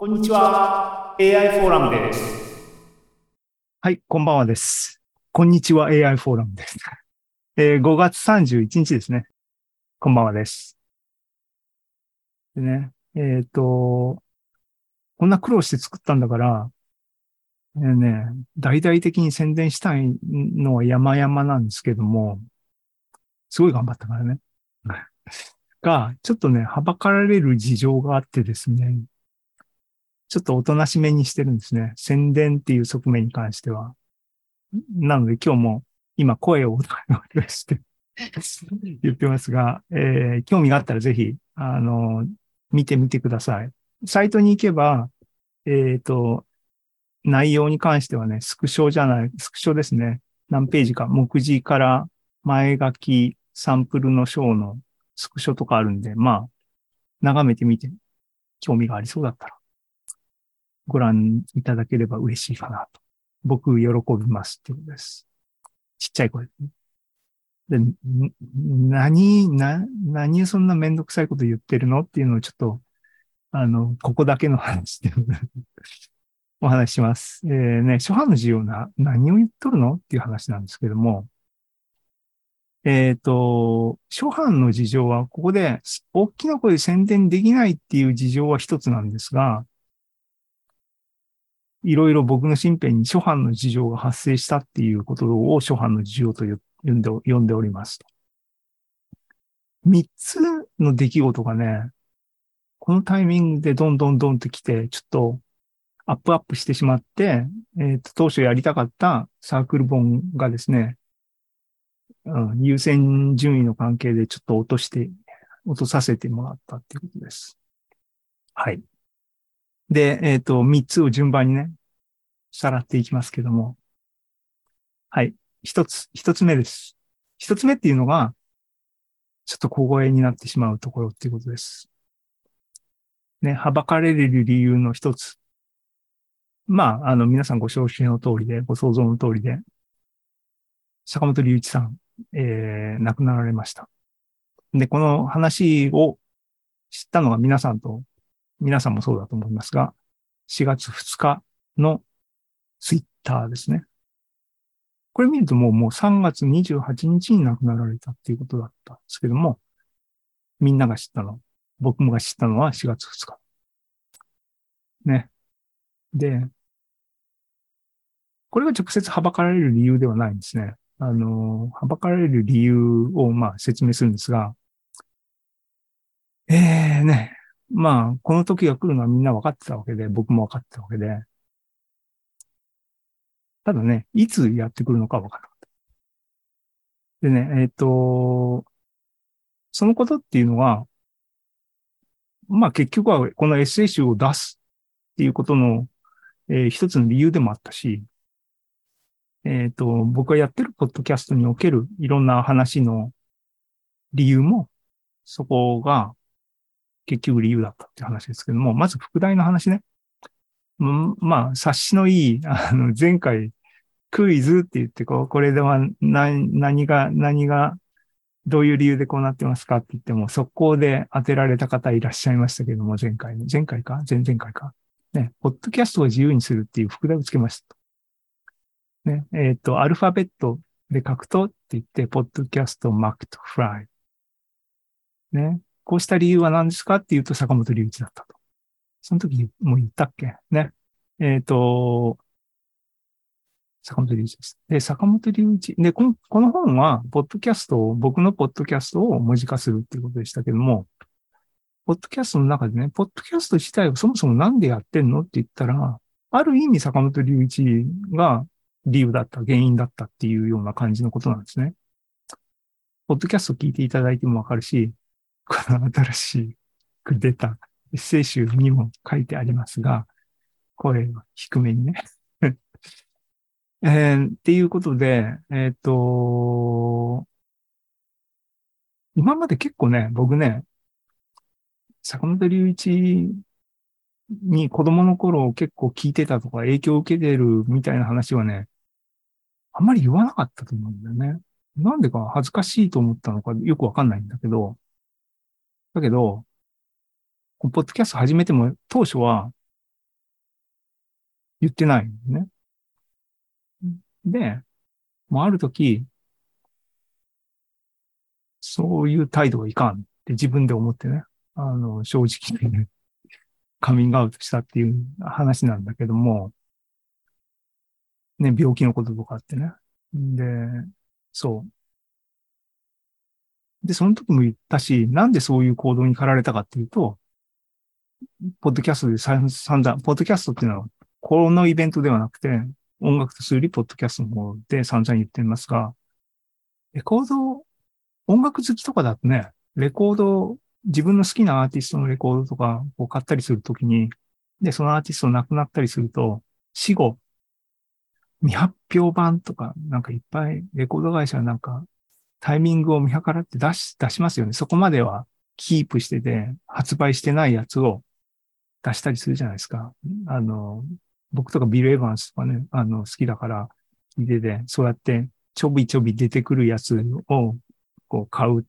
こんにちは。AI フォーラムです。はい、こんばんはです。こんにちは AI フォーラムです。えー5月31日ですね。こんばんはです。でね、えっ、と、こんな苦労して作ったんだから、えーね、大々的に宣伝したいのは山々なんですけども、すごい頑張ったからね。が、ちょっとね、はばかられる事情があってですね、ちょっとおとなしめにしてるんですね。宣伝っていう側面に関しては。なので今日も今声を大にして 言ってますが、えー興味があったらぜひ、あの、見てみてください。サイトに行けば、えっ、と、内容に関してはね、スクショじゃない、スクショですね。何ページか、目次から前書き、サンプルの章のスクショとかあるんで、まあ、眺めてみて、興味がありそうだったら、ご覧いただければ嬉しいかなと。僕、喜びますってことです。ちっちゃい声でね。で、何、な、何そんなめんどくさいこと言ってるのっていうのをちょっと、あの、ここだけの話で お話します。えーね、初版の需要な、何を言っとるのっていう話なんですけども、えっ、と、初版の事情は、ここで、大きな声で宣伝できないっていう事情は一つなんですが、いろいろ僕の身辺に初版の事情が発生したっていうことを初版の事情と呼んで呼んでおります。三つの出来事がね、このタイミングでどんどんどんと来て、ちょっとアップアップしてしまって、えっ、と、当初やりたかったサークル本がですね、うん、優先順位の関係でちょっと落として、落とさせてもらったっていうことです。はい。で、えっ、と、三つを順番にね、さらっていきますけども。はい。一つ、一つ目です。一つ目っていうのが、ちょっと小声になってしまうところっていうことです。ね、はばかれる理由の一つ。まあ、あの、皆さんご承知の通りで、ご想像の通りで、坂本龍一さん、えー、亡くなられました。で、この話を知ったのが皆さんと皆さんもそうだと思いますが、4月2日のツイッターですね。これ見るともうもう3月28日に亡くなられたっていうことだったんですけども、みんなが知ったの、僕もが知ったのは4月2日。ね。で、これが直接はばかられる理由ではないんですね。あの、はばかられる理由をまあ説明するんですが、ええね、まあ、この時が来るのはみんな分かってたわけで、僕も分かってたわけで、ただね、いつやってくるのか分からなかった。でね、えっ、と、そのことっていうのは、まあ結局はこのエッセイ集を出すっていうことの、えー一つの理由でもあったし、えっ、と、僕がやってるポッドキャストにおけるいろんな話の理由も、そこが結局理由だったっていう話ですけども、まず副題の話ね。うんまあ、察しのいい、あの、前回、クイズって言って、こう、これでは何、何が、何が、どういう理由でこうなってますかって言っても、速攻で当てられた方いらっしゃいましたけども、前回の、前回か？前々回か？ね、ポッドキャストを自由にするっていう副題をつけました。ね、えっ、と、アルファベットで書くとって言って、ポッドキャストマークトフライ。ね、こうした理由は何ですかっていうと坂本龍一だったと。その時にもう言ったっけ？ね。えっ、と、坂本龍一です。で、坂本龍一。で、このこの本は、ポッドキャストを、僕のポッドキャストを文字化するっていうことでしたけども、ポッドキャストの中でね、ポッドキャスト自体をそもそもなんでやってんのって言ったら、ある意味坂本龍一が理由だった、原因だったっていうような感じのことなんですね。ポッドキャスト聞いていただいてもわかるし、この新しく出たエッセイ集にも書いてありますが、声を低めにね。えーっていうことで、えっ、と、今まで結構ね、僕ね、坂本龍一に子供の頃結構聞いてたとか影響を受けてるみたいな話はね、あんまり言わなかったと思うんだよね。なんでか恥ずかしいと思ったのかよくわかんないんだけど、だけど、ポッドキャスト始めても当初は言ってないね。で、もうある時、そういう態度はいかんって自分で思ってね、あの、正直にね、カミングアウトしたっていう話なんだけども、ね、病気のこととかってね。で、そう。で、その時も言ったし、なんでそういう行動に駆られたかっていうと、ポッドキャストで散々、ポッドキャストっていうのは、このイベントではなくて、音楽と数理ポッドキャストの方で散々言ってますが、レコード、音楽好きとかだとね、レコード、自分の好きなアーティストのレコードとかを買ったりするときに、で、そのアーティスト亡くなったりすると、死後、未発表版とか、なんかいっぱいレコード会社なんかタイミングを見計らって出し、出しますよね。そこまではキープしてて、発売してないやつを出したりするじゃないですか。あの、僕とかビル・エヴァンスとかね、あの、好きだから聞いてて、そうやってちょびちょび出てくるやつをこう買う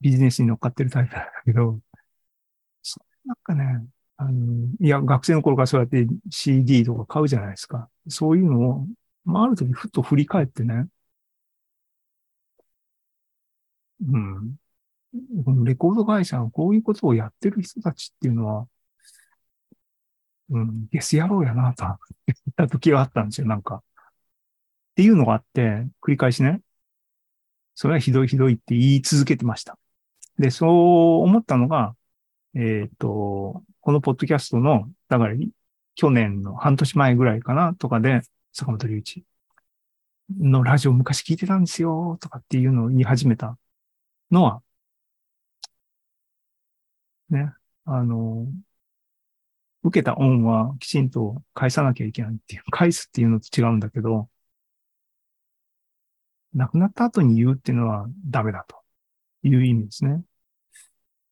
ビジネスに乗っかってるタイプなんだけど、なんかね、あの、いや、学生の頃からそうやって CD とか買うじゃないですか。そういうのを、まあ、ある時ふっと振り返ってね、うん。このレコード会社のこういうことをやってる人たちっていうのは、うん、ゲス野郎やなと言った時があったんですよ、なんか。っていうのがあって、繰り返しね。それはひどいひどいって言い続けてました。で、そう思ったのが、えっ、と、このポッドキャストの、だから、去年の半年前ぐらいかな、とかで、坂本龍一のラジオ昔聞いてたんですよ、とかっていうのを言い始めたのは、ね、あの、受けた恩はきちんと返さなきゃいけないっていう、返すっていうのと違うんだけど、亡くなった後に言うっていうのはダメだという意味ですね。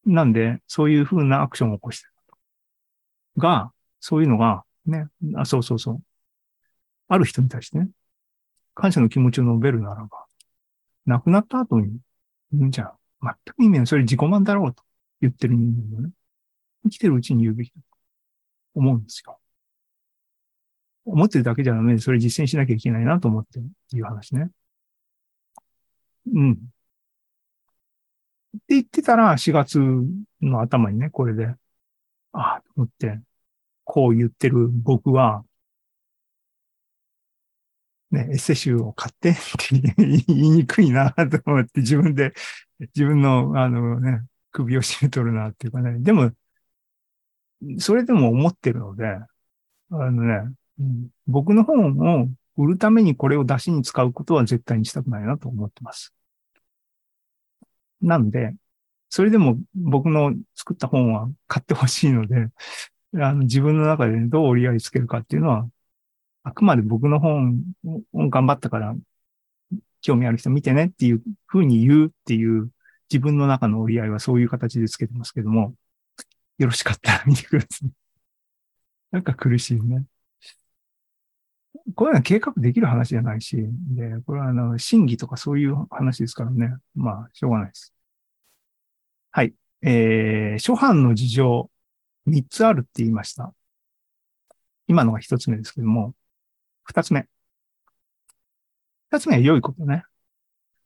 なんで、そういうふうなアクションを起こしてる。が、そういうのが、ね、あ、そうそうそう。ある人に対してね、感謝の気持ちを述べるならば、亡くなった後にじゃあ、全く意味ない。それ自己満だろうと言ってる人間もね、生きてるうちに言うべきだと思うんですよ。思ってるだけじゃダメで、それ実践しなきゃいけないなと思っていう話ね。うん。って言ってたら、4月の頭にね、これで、ああ、と思って、こう言ってる僕は、ね、エッセ集を買ってって言いにくいなと思って自分で、自分の、あのね、首を絞めとるなっていうかね。でも、それでも思ってるので、あのね、僕の本を売るためにこれを出しに使うことは絶対にしたくないなと思ってます。なんで、それでも僕の作った本は買ってほしいので、あの自分の中でどう折り合いつけるかっていうのは、あくまで僕の本を頑張ったから興味ある人見てねっていうふうに言うっていう自分の中の折り合いはそういう形でつけてますけども、よろしかったら見てください。なんか苦しいね。これは計画できる話じゃないし、で、これはあの、審議とかそういう話ですからね。まあ、しょうがないです。はい。えー、初版の事情、3つあるって言いました。今のが1つ目ですけども、2つ目。2つ目は良いことね。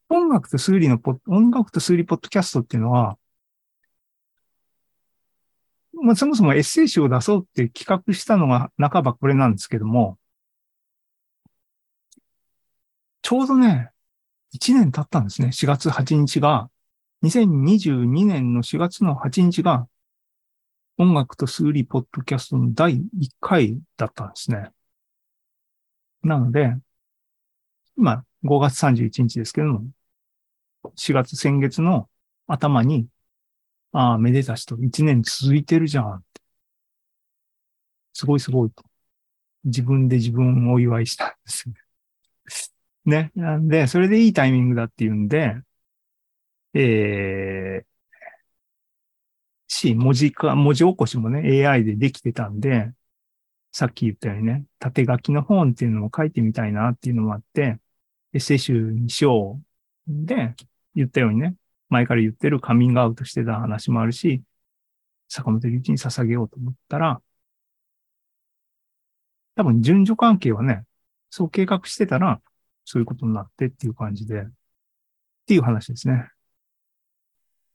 音楽と数理のポ、音楽と数理ポッドキャストっていうのは、まあ、そもそもエッセイ集を出そうって企画したのが半ばこれなんですけども、ちょうどね、1年経ったんですね。4月8日が、2022年の4月の8日が、音楽と数理ポッドキャストの第1回だったんですね。なので、今5月31日ですけども、4月先月の頭に、ああ、めでたしと1年続いてるじゃん。すごいすごいと。自分で自分をお祝いしたんです ね。なんで、それでいいタイミングだっていうんで、えー、し、文字か、文字起こしもね、AI でできてたんで、さっき言ったようにね、縦書きの本っていうのも書いてみたいなっていうのもあって、エッセイ集にしよう。で、言ったようにね、前から言ってるカミングアウトしてた話もあるし、坂本龍一に捧げようと思ったら、多分順序関係はね、そう計画してたら、そういうことになってっていう感じで、っていう話ですね。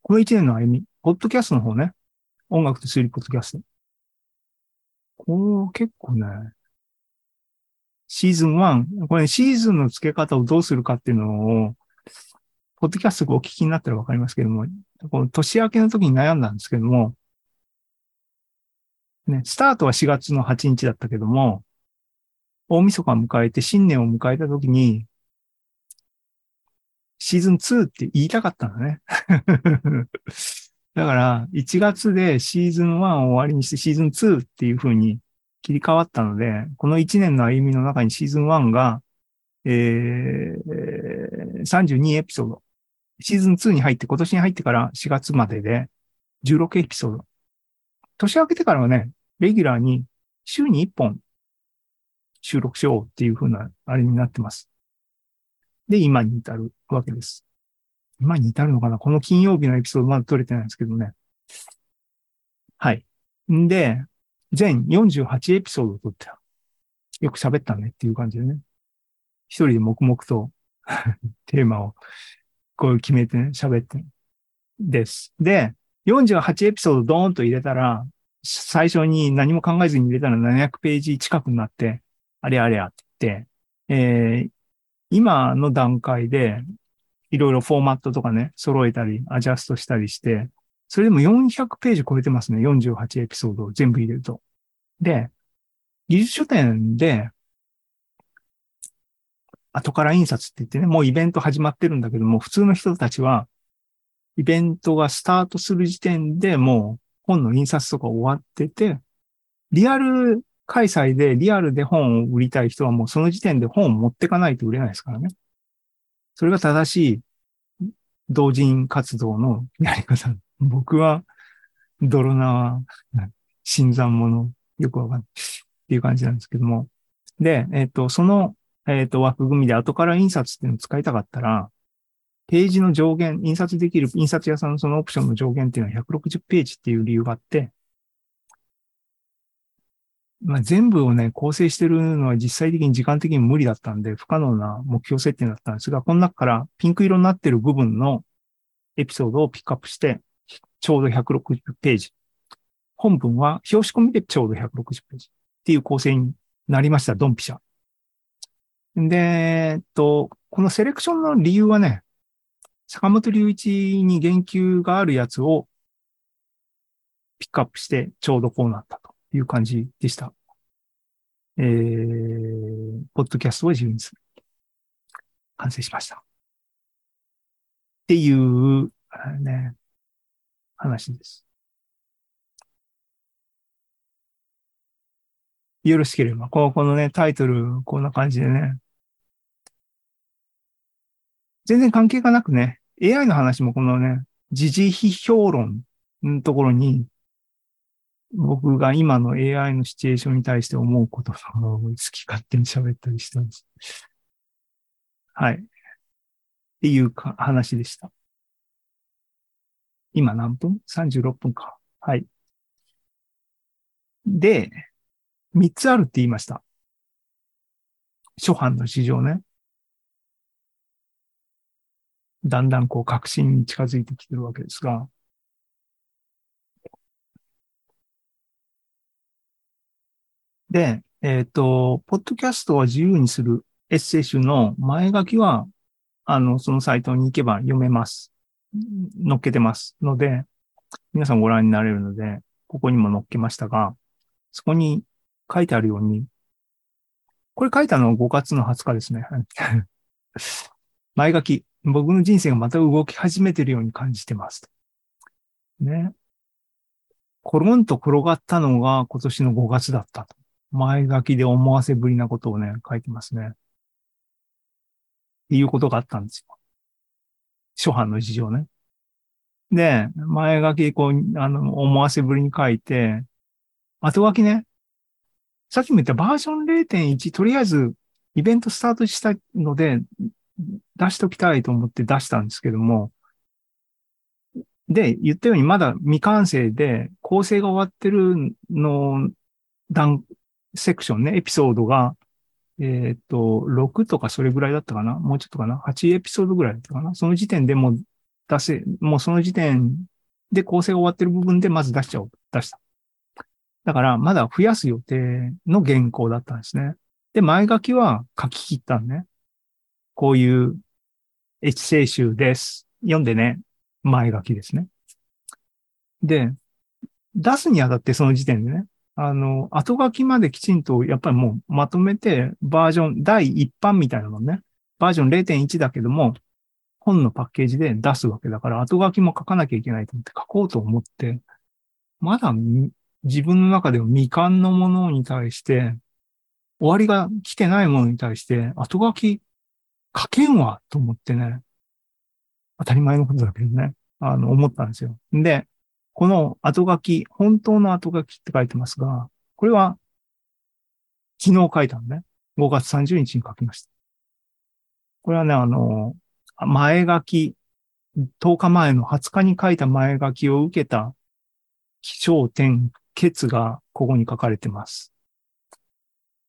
この一年の歩み、ポッドキャストの方ね、音楽と推理ポッドキャスト。こう、結構ね、シーズン1、これ、シーズンの付け方をどうするかっていうのを、ポッドキャストをお聞きになったらわかりますけども、この年明けの時に悩んだんですけども、ね、スタートは4月の8日だったけども、大晦日を迎えて新年を迎えた時に、シーズン2って言いたかったんだね。だから、1月でシーズン1を終わりにしてシーズン2っていう風に切り替わったので、この1年の歩みの中にシーズン1が、えー、32エピソード。シーズン2に入って、今年に入ってから4月までで16エピソード。年明けてからはね、レギュラーに週に1本収録しようっていう風なあれになってます。で、今に至るわけです。今に至るのかな？この金曜日のエピソードまだ撮れてないんですけどね。はい。んで、全48エピソードを撮ってた。よく喋ったねっていう感じでね。一人で黙々と テーマをこう決めてね、喋ってです。で、48エピソードドーンと入れたら、最初に何も考えずに入れたら700ページ近くになって、あれあれやって言って、えー、今の段階で、いろいろフォーマットとかね、揃えたり、アジャストしたりして、それでも400ページ超えてますね。48エピソードを全部入れると。で、技術書店で、後から印刷って言ってね、もうイベント始まってるんだけども、普通の人たちは、イベントがスタートする時点でもう本の印刷とか終わってて、リアル開催でリアルで本を売りたい人はもうその時点で本を持ってかないと売れないですからね。それが正しい同人活動のやり方。僕は泥縄、新参者、よくわかんないっていう感じなんですけども。で、えっ、と、その、えっ、と、枠組みで後から印刷っていうのを使いたかったら、ページの上限、印刷できる印刷屋さんのそのオプションの上限っていうのは160ページっていう理由があって、まあ、全部をね、構成してるのは実際的に時間的に無理だったんで、不可能な目標設定だったんですが、この中からピンク色になってる部分のエピソードをピックアップして、ちょうど160ページ。本文は表紙込みでちょうど160ページっていう構成になりました、ドンピシャ。で、えっと、このセレクションの理由はね、坂本隆一に言及があるやつをピックアップしてちょうどこうなったいう感じでした。えー、ポッドキャストを自由にする。完成しました。っていう、ね、話です。よろしければ、このね、タイトル、こんな感じでね。全然関係がなくね、AI の話もこのね、時事批評論のところに、僕が今の AI のシチュエーションに対して思うことを好き勝手に喋ったりしてます。はい。っていうか話でした。今何分 ?36 分か。はい。で、3つあるって言いました。初版の市場ね。だんだんこう確信に近づいてきてるわけですが、で、えっ、ー、と、ポッドキャストは自由にするエッセイ集の前書きは、あの、そのサイトに行けば読めます。載っけてますので、皆さんご覧になれるので、ここにも載っけましたが、そこに書いてあるように、これ書いたのは5月の20日ですね。前書き、僕の人生がまた動き始めてるように感じてます。ね。コロンと転がったのが今年の5月だったと。前書きで思わせぶりなことをね、書いてますね。っていうことがあったんですよ。初版の事情ね。で、前書きこう、あの、思わせぶりに書いて、後書きね、さっきも言ったバージョン0.1、とりあえずイベントスタートしたので、出しときたいと思って出したんですけども、で、言ったようにまだ未完成で構成が終わってるの段セクションね、エピソードが、えっ、と、6とかそれぐらいだったかな？もうちょっとかな ?8 エピソードぐらいだったかな？その時点でもう出せ、もうその時点で構成が終わってる部分でまず出しちゃおう。出した。だから、まだ増やす予定の原稿だったんですね。で、前書きは書き切ったんね。こういうエッセイ集です。読んでね。前書きですね。で、出すにあたってその時点でね、あの、後書きまできちんと、やっぱりもうまとめて、バージョン、第一版みたいなのね、バージョン0.1だけども、本のパッケージで出すわけだから、後書きも書かなきゃいけないと思って書こうと思って、まだ自分の中では未完のものに対して、終わりが来てないものに対して、後書き書けんわと思ってね、当たり前のことだけどね、あの、思ったんですよ。で、この後書き、本当の後書きって書いてますが、これは昨日書いたのね。5月30日に書きました。これはね、あの、前書き、10日前の20日に書いた前書きを受けた気象点結がここに書かれてます。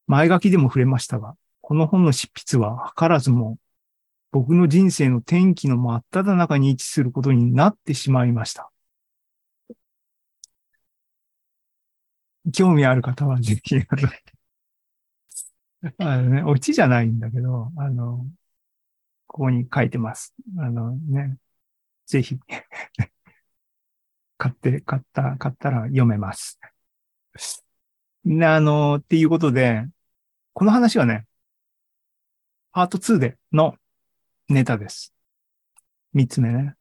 前書きでも触れましたが、この本の執筆は図らずも僕の人生の転機の真っ只中に位置することになってしまいました。興味ある方はぜひ、あのね、オチじゃないんだけど、あの、ここに書いてます。あのね、ぜひ、買って、買った、買ったら読めます。で、あの、っていうことで、この話はね、パート2でのネタです。三つ目ね。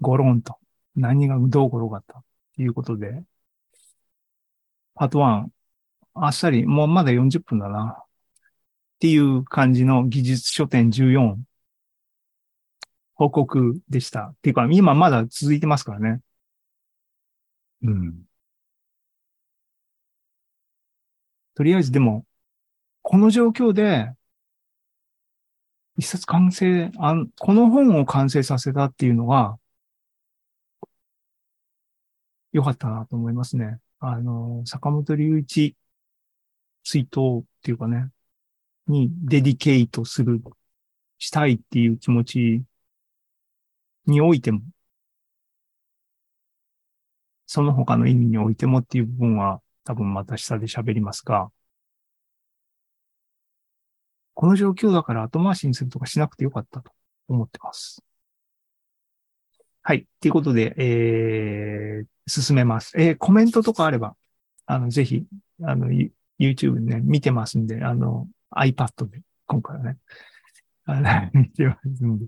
ゴロンと。何がどう転がった？っていうことで、パート1、あっさり、もうまだ40分だな。っていう感じの技術書店14報告でした。っていうか、今まだ続いてますからね。うん。とりあえずでも、この状況で、一冊完成あん、この本を完成させたっていうのは、良かったなと思いますね。あの、坂本龍一追悼っていうかね、にデディケイトする、したいっていう気持ちにおいても、その他の意味においてもっていう部分は多分また下で喋りますが、この状況だから後回しにするとかしなくてよかったと思ってます。はい。ということで、えー、進めます。えー、コメントとかあれば、あの、ぜひ、あの、YouTube でね、見てますんで、あの、iPad で、今回はね、あの 見てますんで、